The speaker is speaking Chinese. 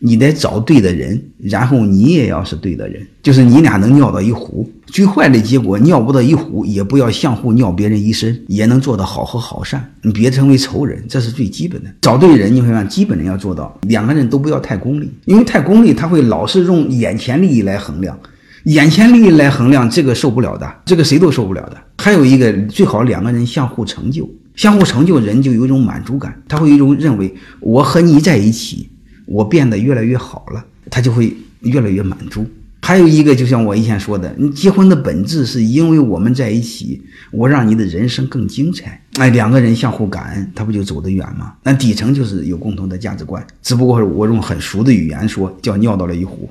你得找对的人，然后你也要是对的人，就是你俩能尿到一壶。最坏的结果尿不到一壶，也不要相互尿别人一身，也能做到好和好善，你别成为仇人，这是最基本的。找对人，你会发现基本的要做到，两个人都不要太功利，因为太功利他会老是用眼前利益来衡量，眼前利益来衡量这个受不了的，这个谁都受不了的。还有一个最好两个人相互成就，相互成就人就有一种满足感，他会有一种认为我和你在一起。我变得越来越好了，他就会越来越满足。还有一个，就像我以前说的，你结婚的本质是因为我们在一起，我让你的人生更精彩。哎，两个人相互感恩，他不就走得远吗？那底层就是有共同的价值观，只不过我用很俗的语言说，叫尿到了一壶。